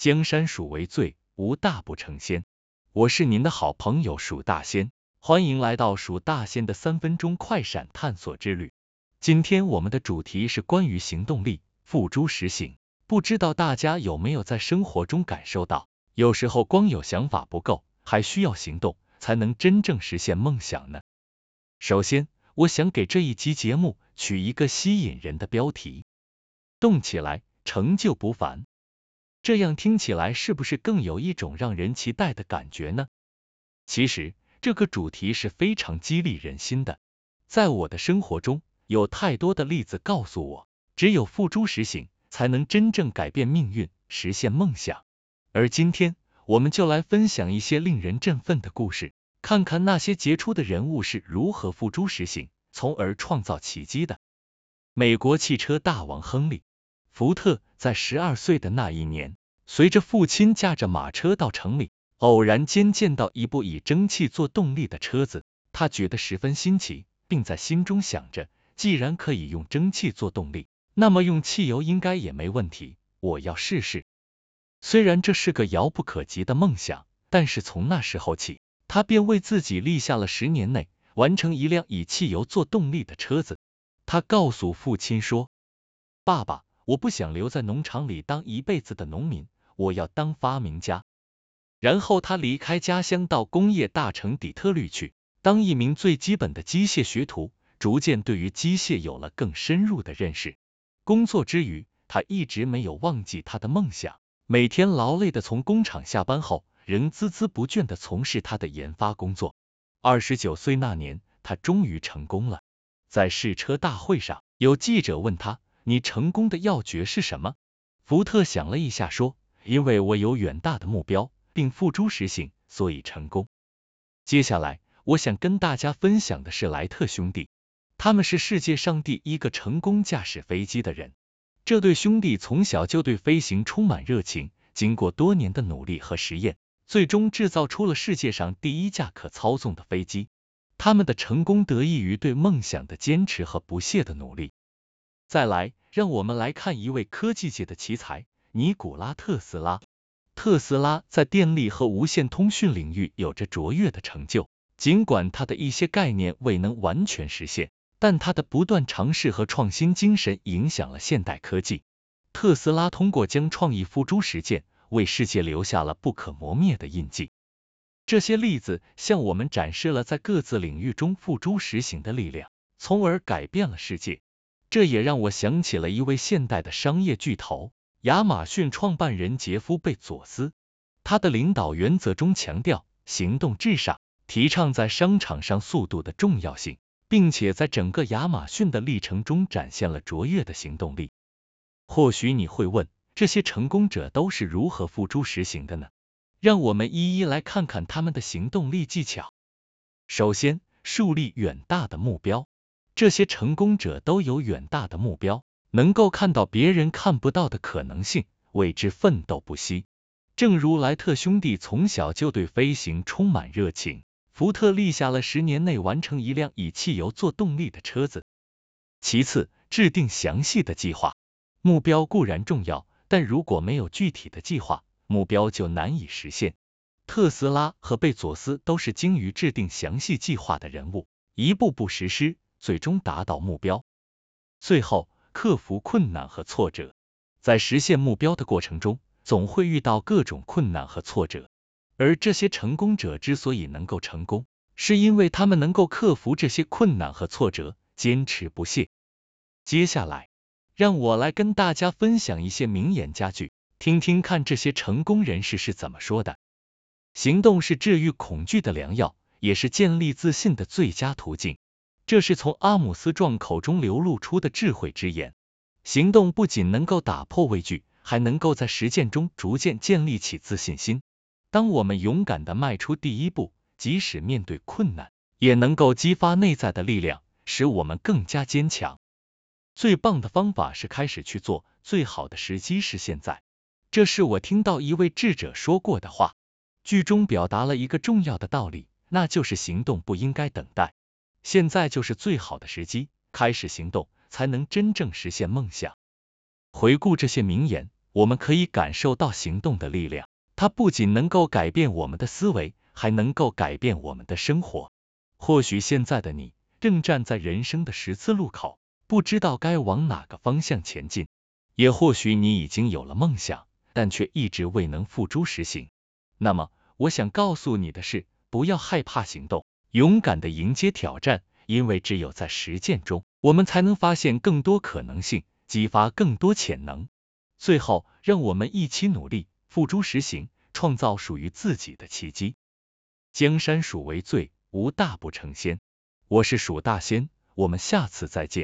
江山属为最，无大不成仙。我是您的好朋友鼠大仙，欢迎来到鼠大仙的三分钟快闪探索之旅。今天我们的主题是关于行动力，付诸实行。不知道大家有没有在生活中感受到，有时候光有想法不够，还需要行动才能真正实现梦想呢？首先，我想给这一期节目取一个吸引人的标题：动起来，成就不凡。这样听起来是不是更有一种让人期待的感觉呢？其实这个主题是非常激励人心的。在我的生活中，有太多的例子告诉我，只有付诸实行，才能真正改变命运，实现梦想。而今天，我们就来分享一些令人振奋的故事，看看那些杰出的人物是如何付诸实行，从而创造奇迹的。美国汽车大王亨利·福特。在十二岁的那一年，随着父亲驾着马车到城里，偶然间见到一部以蒸汽做动力的车子，他觉得十分新奇，并在心中想着，既然可以用蒸汽做动力，那么用汽油应该也没问题，我要试试。虽然这是个遥不可及的梦想，但是从那时候起，他便为自己立下了十年内完成一辆以汽油做动力的车子。他告诉父亲说：“爸爸。”我不想留在农场里当一辈子的农民，我要当发明家。然后他离开家乡，到工业大城底特律去，当一名最基本的机械学徒，逐渐对于机械有了更深入的认识。工作之余，他一直没有忘记他的梦想，每天劳累的从工厂下班后，仍孜孜不倦的从事他的研发工作。二十九岁那年，他终于成功了。在试车大会上，有记者问他。你成功的要诀是什么？福特想了一下，说：“因为我有远大的目标，并付诸实行，所以成功。”接下来，我想跟大家分享的是莱特兄弟，他们是世界上第一个成功驾驶飞机的人。这对兄弟从小就对飞行充满热情，经过多年的努力和实验，最终制造出了世界上第一架可操纵的飞机。他们的成功得益于对梦想的坚持和不懈的努力。再来，让我们来看一位科技界的奇才——尼古拉·特斯拉。特斯拉在电力和无线通讯领域有着卓越的成就，尽管他的一些概念未能完全实现，但他的不断尝试和创新精神影响了现代科技。特斯拉通过将创意付诸实践，为世界留下了不可磨灭的印记。这些例子向我们展示了在各自领域中付诸实行的力量，从而改变了世界。这也让我想起了一位现代的商业巨头——亚马逊创办人杰夫·贝佐斯。他的领导原则中强调行动至上，提倡在商场上速度的重要性，并且在整个亚马逊的历程中展现了卓越的行动力。或许你会问，这些成功者都是如何付诸实行的呢？让我们一一来看看他们的行动力技巧。首先，树立远大的目标。这些成功者都有远大的目标，能够看到别人看不到的可能性，为之奋斗不息。正如莱特兄弟从小就对飞行充满热情，福特立下了十年内完成一辆以汽油做动力的车子。其次，制定详细的计划。目标固然重要，但如果没有具体的计划，目标就难以实现。特斯拉和贝佐斯都是精于制定详细计划的人物，一步步实施。最终达到目标。最后，克服困难和挫折。在实现目标的过程中，总会遇到各种困难和挫折。而这些成功者之所以能够成功，是因为他们能够克服这些困难和挫折，坚持不懈。接下来，让我来跟大家分享一些名言佳句，听听看这些成功人士是怎么说的。行动是治愈恐惧的良药，也是建立自信的最佳途径。这是从阿姆斯壮口中流露出的智慧之言。行动不仅能够打破畏惧，还能够在实践中逐渐建立起自信心。当我们勇敢的迈出第一步，即使面对困难，也能够激发内在的力量，使我们更加坚强。最棒的方法是开始去做，最好的时机是现在。这是我听到一位智者说过的话。剧中表达了一个重要的道理，那就是行动不应该等待。现在就是最好的时机，开始行动，才能真正实现梦想。回顾这些名言，我们可以感受到行动的力量。它不仅能够改变我们的思维，还能够改变我们的生活。或许现在的你正站在人生的十字路口，不知道该往哪个方向前进；也或许你已经有了梦想，但却一直未能付诸实行。那么，我想告诉你的是，不要害怕行动，勇敢的迎接挑战，因为只有在实践中，我们才能发现更多可能性，激发更多潜能。最后，让我们一起努力，付诸实行，创造属于自己的奇迹。江山属为最，无大不成仙。我是蜀大仙，我们下次再见。